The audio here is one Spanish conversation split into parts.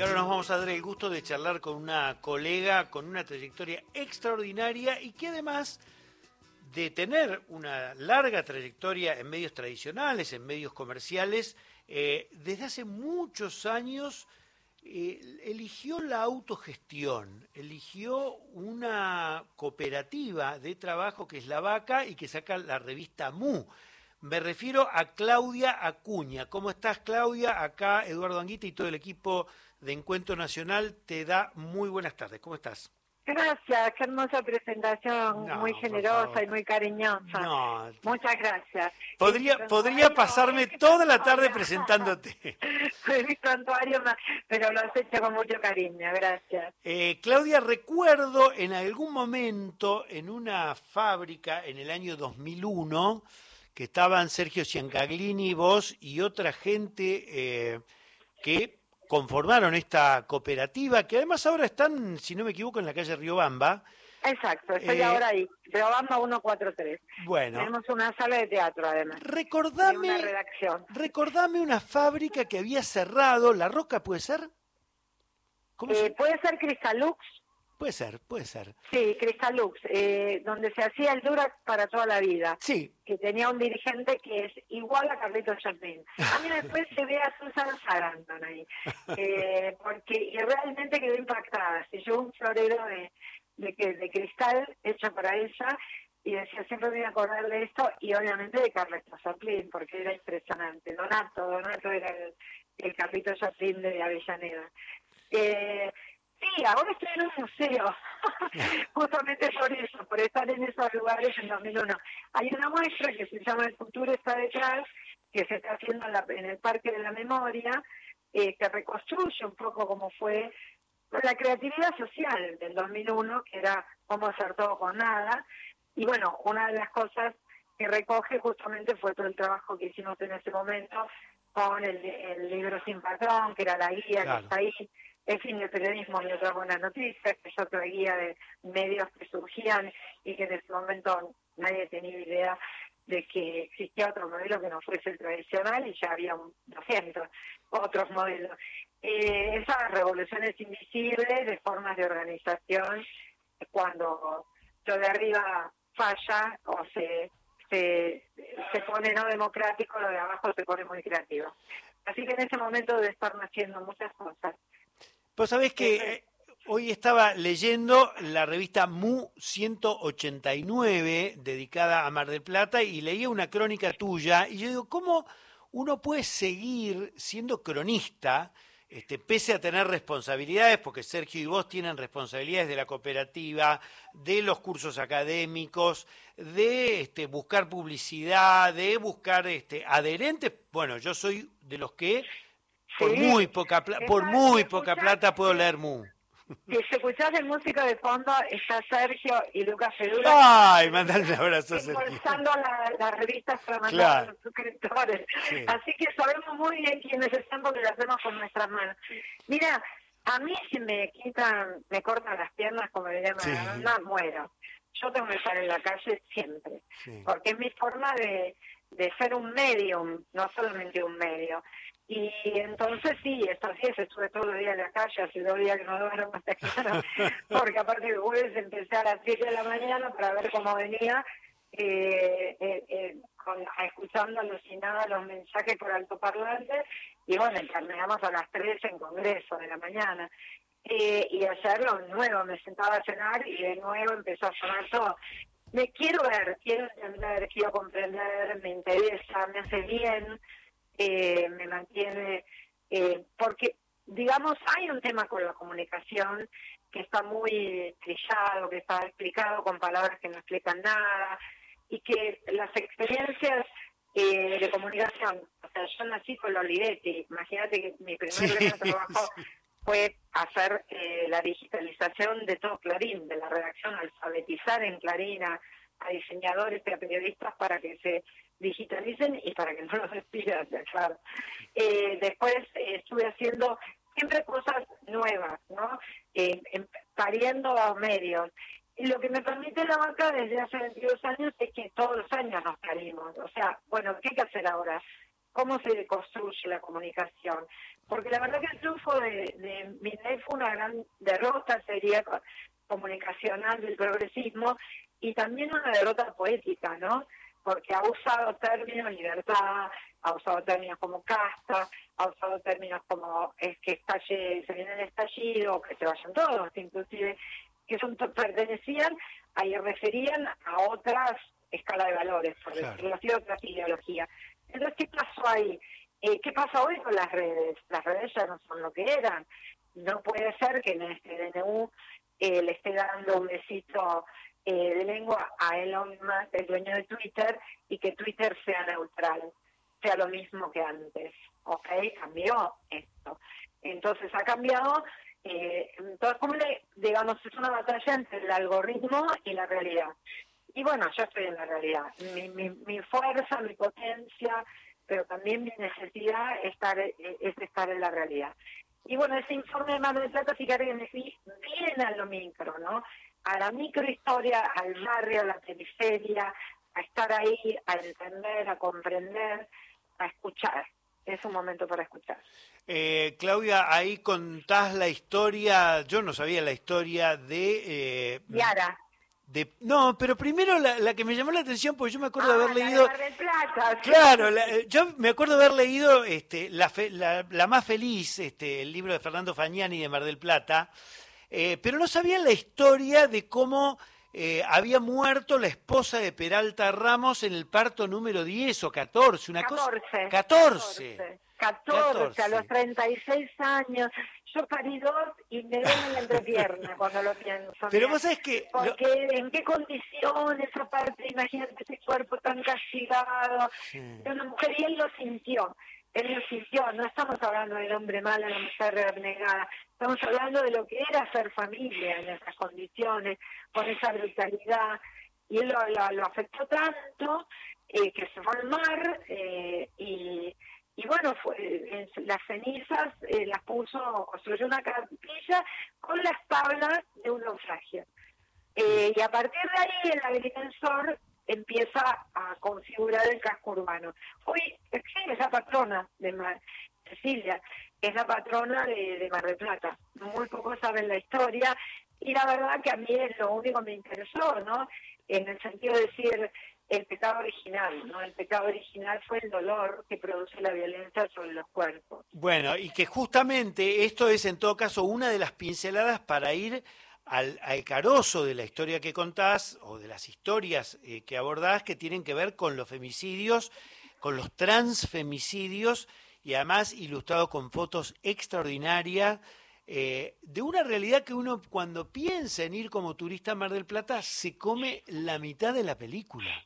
Y ahora nos vamos a dar el gusto de charlar con una colega con una trayectoria extraordinaria y que además de tener una larga trayectoria en medios tradicionales, en medios comerciales, eh, desde hace muchos años eh, eligió la autogestión, eligió una cooperativa de trabajo que es La Vaca y que saca la revista MU. Me refiero a Claudia Acuña. ¿Cómo estás, Claudia? Acá Eduardo Anguita y todo el equipo de Encuentro Nacional te da muy buenas tardes. ¿Cómo estás? Gracias, qué hermosa presentación, muy generosa y muy cariñosa. Muchas gracias. Podría, podría pasarme toda la tarde presentándote. Soy santuario, pero lo has hecho con mucho cariño, gracias. Eh, Claudia, recuerdo en algún momento en una fábrica en el año 2001 que estaban Sergio Ciancaglini, vos y otra gente eh, que conformaron esta cooperativa, que además ahora están, si no me equivoco, en la calle Riobamba. Exacto, estoy eh, ahora ahí, Riobamba 143. Bueno. Tenemos una sala de teatro además. Recordame, una redacción. recordame una fábrica que había cerrado, ¿La Roca puede ser? ¿Cómo eh, Puede ser Cristalux. Puede ser, puede ser. Sí, Cristalux, eh, donde se hacía el Durax para toda la vida. Sí. Que tenía un dirigente que es igual a Carlitos Chapin. A mí después se ve a Susan Sarandon ahí. Eh, porque realmente quedó impactada. Se llevó un florero de, de, de cristal hecho para ella y decía, siempre me voy a acordar de esto y obviamente de Carlitos Chaplin, porque era impresionante. Donato, Donato era el, el Carlitos Chaplin de Avellaneda. Eh, Sí, ahora estoy en un museo, justamente por eso, por estar en esos lugares en 2001. Hay una muestra que se llama El futuro está detrás, que se está haciendo en, el Parque de la Memoria, eh, que reconstruye un poco cómo fue la creatividad social del 2001, que era cómo hacer todo con nada. Y bueno, una de las cosas que recoge justamente fue todo el trabajo que hicimos en ese momento con el, libro Sin Patrón, que era la guía que está ahí en fin, el periodismo y otras buenas noticias, que yo traía de medios que surgían y que en ese momento nadie tenía idea de que existía otro modelo que no fuese el tradicional y ya había 200 otros modelos. Eh, esas revoluciones invisibles de formas de organización, cuando lo de arriba falla o se, se, pone no democrático, lo de abajo se pone muy creativo. Así que en ese momento debe estar naciendo muchas cosas. Vos sabés que eh, hoy estaba leyendo la revista Mu 189, dedicada a Mar del Plata, y leía una crónica tuya, y yo digo, ¿cómo uno puede seguir siendo cronista? Este, pese a tener responsabilidades, porque Sergio y vos tienen responsabilidades de la cooperativa, de los cursos académicos, de este, buscar publicidad, de buscar este, adherentes. Bueno, yo soy de los que por muy poca por muy poca plata puedo leer Mu. Si escuchás de música de fondo, está Sergio y Lucas Fedula. Ay, mandale un abrazo a Sergio. Las la revistas para mandar a los suscriptores. Así que sabemos muy bien quiénes están porque lo hacemos con nuestras manos. Mira, a mí si me quitan, me cortan las piernas, como llaman, no muero. Yo tengo que estar en la calle siempre. Porque es mi forma de, de ser un medium, no solamente un medio. Y entonces sí, estos días estuve todo el día en la calle, hace dos días que no duermo hasta claro, porque aparte de jueves empecé a las 7 de la mañana para ver cómo venía, eh, eh, eh, con, escuchando alucinada los mensajes por altoparlante, y bueno, terminamos a las 3 en Congreso de la mañana. Eh, y ayer lo nuevo, me sentaba a cenar y de nuevo empezó a sonar todo. Me quiero ver, quiero entender, quiero comprender, me interesa, me hace bien, eh, me mantiene, eh, porque, digamos, hay un tema con la comunicación que está muy trillado, que está explicado con palabras que no explican nada, y que las experiencias eh, de comunicación, o sea, yo nací con la Olivetti, imagínate que mi primer trabajo fue hacer la digitalización de todo Clarín, de la redacción, alfabetizar en Clarín a diseñadores y a periodistas para que se digitalicen y para que no los despidan, claro. Eh, después eh, estuve haciendo siempre cosas nuevas, ¿no? Eh, pariendo a medios. Y lo que me permite la banca desde hace 22 años es que todos los años nos parimos. O sea, bueno, ¿qué hay que hacer ahora? cómo se construye la comunicación. Porque la verdad que el triunfo de, de fue una gran derrota, sería comunicacional del progresismo, y también una derrota poética, ¿no? Porque ha usado términos libertad, ha usado términos como casta, ha usado términos como es que estalle, se viene el estallido, que se vayan todos, inclusive, que son pertenecían, ahí referían a otras escalas de valores, por decirlo así, otras ideologías. Entonces, ¿qué pasó ahí? Eh, ¿Qué pasa hoy con las redes? Las redes ya no son lo que eran. No puede ser que en este DNU eh, le esté dando un besito eh, de lengua a Elon Musk, el dueño de Twitter, y que Twitter sea neutral, sea lo mismo que antes. ¿Ok? Cambió esto. Entonces ha cambiado. Eh, entonces, como le, digamos, es una batalla entre el algoritmo y la realidad. Y bueno, yo estoy en la realidad. Mi, mi, mi fuerza, mi potencia, pero también mi necesidad estar, es estar en la realidad. Y bueno, ese informe de Mar del Plata, fíjate que me fui bien a lo micro, ¿no? A la microhistoria, al barrio, a la periferia, a estar ahí, a entender, a comprender, a escuchar. Es un momento para escuchar. Eh, Claudia, ahí contás la historia, yo no sabía la historia de... Eh, Yara no, pero primero la, que me llamó la atención, porque yo me acuerdo de haber ah, leído... Claro, yo me acuerdo de haber leído este, la, la, más feliz, este, el libro de Fernando Fagnani de Mar del Plata, eh, pero no sabía la historia de cómo eh, había muerto la esposa de Peralta Ramos en el parto número 10 o 14, una 14, cosa... 14. 14. 14, a los 36 años. Yo parí dos y me duele la entrepierna cuando lo pienso. Pero vos sabés que... Porque en qué condiciones, aparte, imagínate ese cuerpo tan castigado. Una mujer y él lo sintió. Él lo sintió. No estamos hablando del hombre malo, de la mujer renegada. Estamos hablando de lo que era ser familia en esas condiciones, con esa brutalidad. Y él lo, lo, afectó tanto eh, que se fue al mar eh, y y bueno, fue, las cenizas eh, las puso, construyó una capilla con las tablas de un naufragio. Eh, y a partir de ahí el agrimensor empieza a configurar el casco urbano. Hoy sí, es la patrona de Mar, Cecilia, es la patrona de, de Mar del Plata. Muy pocos saben la historia y la verdad que a mí es lo único que me interesó, ¿no? En el sentido de decir, el pecado original, ¿no? El pecado original fue el dolor que produce la violencia sobre los cuerpos. Bueno, y que justamente esto es en todo caso una de las pinceladas para ir al, al carozo de la historia que contás o de las historias eh, que abordás que tienen que ver con los femicidios, con los transfemicidios y además ilustrado con fotos extraordinarias eh, de una realidad que uno cuando piensa en ir como turista a Mar del Plata se come la mitad de la película.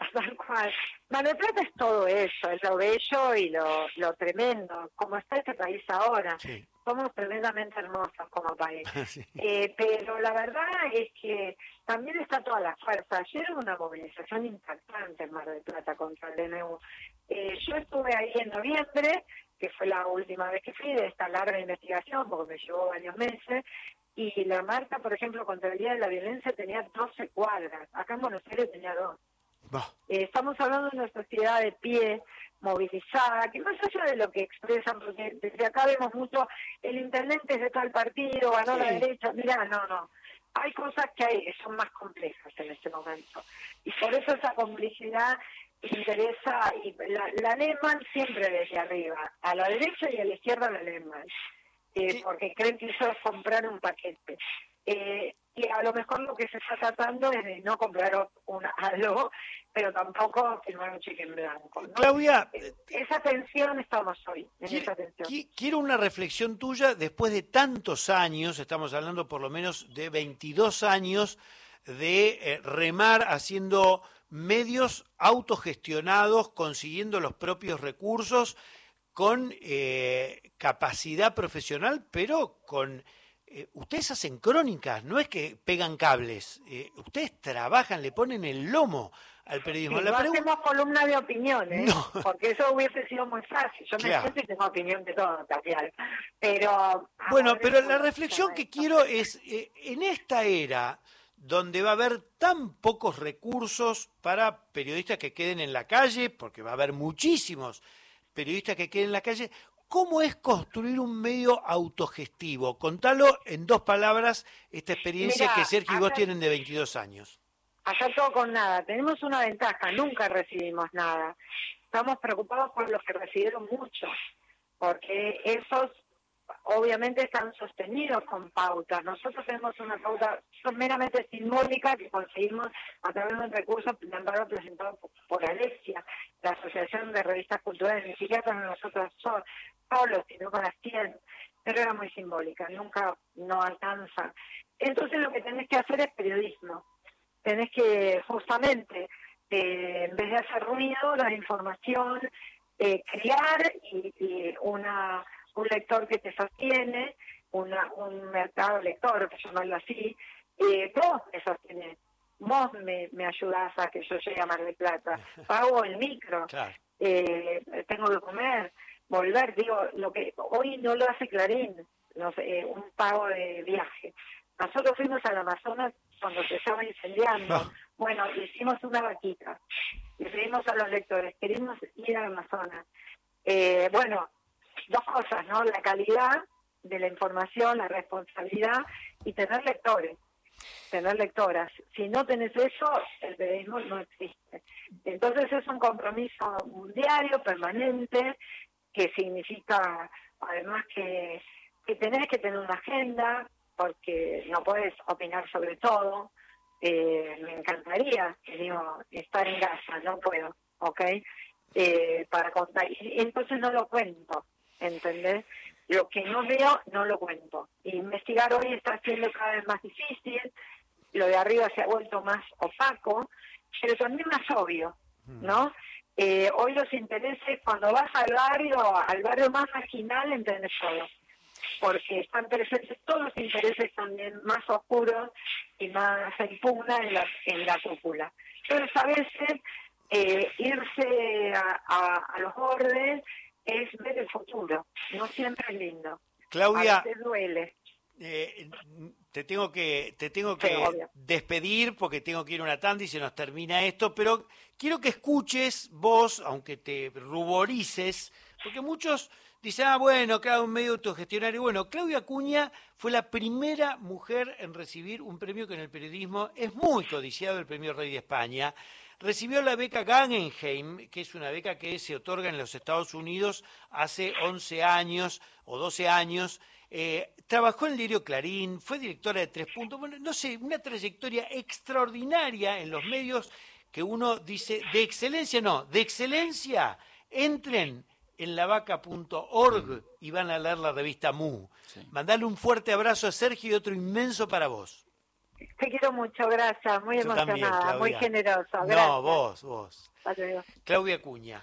Tal cual. Mar del Plata es todo eso, es lo bello y lo, lo tremendo, como está este país ahora. Somos tremendamente hermosos como país. eh, pero la verdad es que también está toda la fuerza. Ayer hubo una movilización impactante en Mar del Plata contra el DNU. Eh, yo estuve ahí en noviembre, que fue la última vez que fui de esta larga investigación, porque me llevó varios meses, y la marca, por ejemplo, contra el Día de la Violencia tenía 12 cuadras. Acá en Buenos Aires tenía dos. Eh, estamos hablando de una sociedad de pie, movilizada, que más allá de lo que expresan, porque desde acá vemos mucho, el intendente es de tal partido, ganó la derecha, mira, no, no. Hay cosas que, hay, son más complejas en este momento. Y por eso esa complicidad interesa, y la, la leen siempre desde arriba, a la derecha y a la izquierda la leen mal, eh, porque creen que eso es comprar un paquete. Eh, a lo mejor lo que se está tratando es de no comprar un algo, pero tampoco firmar un cheque en blanco. Claudia, eh, esa tensión estamos hoy, en esa tensión. Quiero una reflexión tuya después de tantos años, estamos hablando por lo menos de 22 años de eh, remar haciendo medios autogestionados, consiguiendo los propios recursos, con capacidad profesional, pero con eh, ustedes hacen crónicas, no es que pegan cables, eh, ustedes trabajan, le ponen el lomo al periodismo. no hacemos columna de opiniones, porque eso hubiese sido muy fácil. Yo me siento y tengo opinión de todo, Tatiana. Pero... Bueno, pero la reflexión que quiero es, eh, en esta era donde va a haber tan pocos recursos para periodistas que queden en la calle, porque va a haber muchísimos periodistas que queden en la calle. ¿Cómo es construir un medio autogestivo? Contalo en dos palabras esta experiencia que Sergio y vos tienen de 22 años. Acá todo con nada. Tenemos una ventaja, nunca recibimos nada. Estamos preocupados por los que recibieron mucho, porque esos obviamente están sostenidos con pautas. Nosotros tenemos una pauta meramente simbólica que conseguimos a través de un recurso presentado por Alexia, la Asociación de Revistas Culturales, ni siquiera con nosotros solos, sino con las 100, pero era muy simbólica, nunca no alcanza. Entonces lo que tenés que hacer es periodismo. Tenés que justamente, eh, en vez de hacer ruido, la información, eh, crear y una un lector que te sostiene, una, un mercado lector, por llamarlo así, eh, vos me sostenés, vos me, me ayudás a que yo llegue a Mar del Plata, pago el micro, eh, tengo que comer, volver, digo, lo que hoy no lo hace Clarín, no sé, un pago de viaje. Nosotros fuimos al Amazonas cuando se estaba incendiando. Bueno, hicimos una vaquita. Le pedimos a los lectores, queremos ir al Amazonas. Eh, bueno, dos cosas, ¿no? La calidad de la información, la responsabilidad y tener lectores, tener lectoras. Si no tenés eso, el periodismo no existe. Entonces es un compromiso diario, permanente, que significa además que, que tenés que tener una agenda, porque no puedes opinar sobre todo. Eh, me encantaría, digo, estar en casa, no puedo, ¿ok? Eh, para contar. Y entonces no lo cuento. ¿entendés? Lo que no veo, no lo cuento. Investigar hoy está siendo cada vez más difícil, lo de arriba se ha vuelto más opaco, pero también más obvio, mm. Eh, hoy los intereses, cuando vas al barrio, al barrio más marginal, entendés todo, porque están presentes todos los intereses también más oscuros y más en pugna en la, en la cúpula. Entonces, a veces, eh, irse a, a los bordes es ver el futuro, no siempre es lindo. Claudia, duele. Eh, te tengo que te tengo que despedir porque tengo que ir a una tanda y se nos termina esto, pero quiero que escuches vos, aunque te ruborices, porque muchos dicen, ah, bueno, cada un medio autogestionario. Bueno, Claudia Acuña fue la primera mujer en recibir un premio que en el periodismo es muy codiciado, el premio Rey de España recibió la beca Guggenheim, que es una beca que se otorga en los Estados Unidos hace 11 años o 12 años. Eh, trabajó en el diario Clarín, fue directora de Tres Puntos, bueno, no sé, una trayectoria extraordinaria en los medios que uno dice, de excelencia no, de excelencia, entren en lavaca.org y van a leer la revista Mu. Mandale un fuerte abrazo a Sergio y otro inmenso para vos. Te quiero mucho, gracias. Muy emocionada, muy generosa. Gracias. No, vos, vos. Claudia Cuña.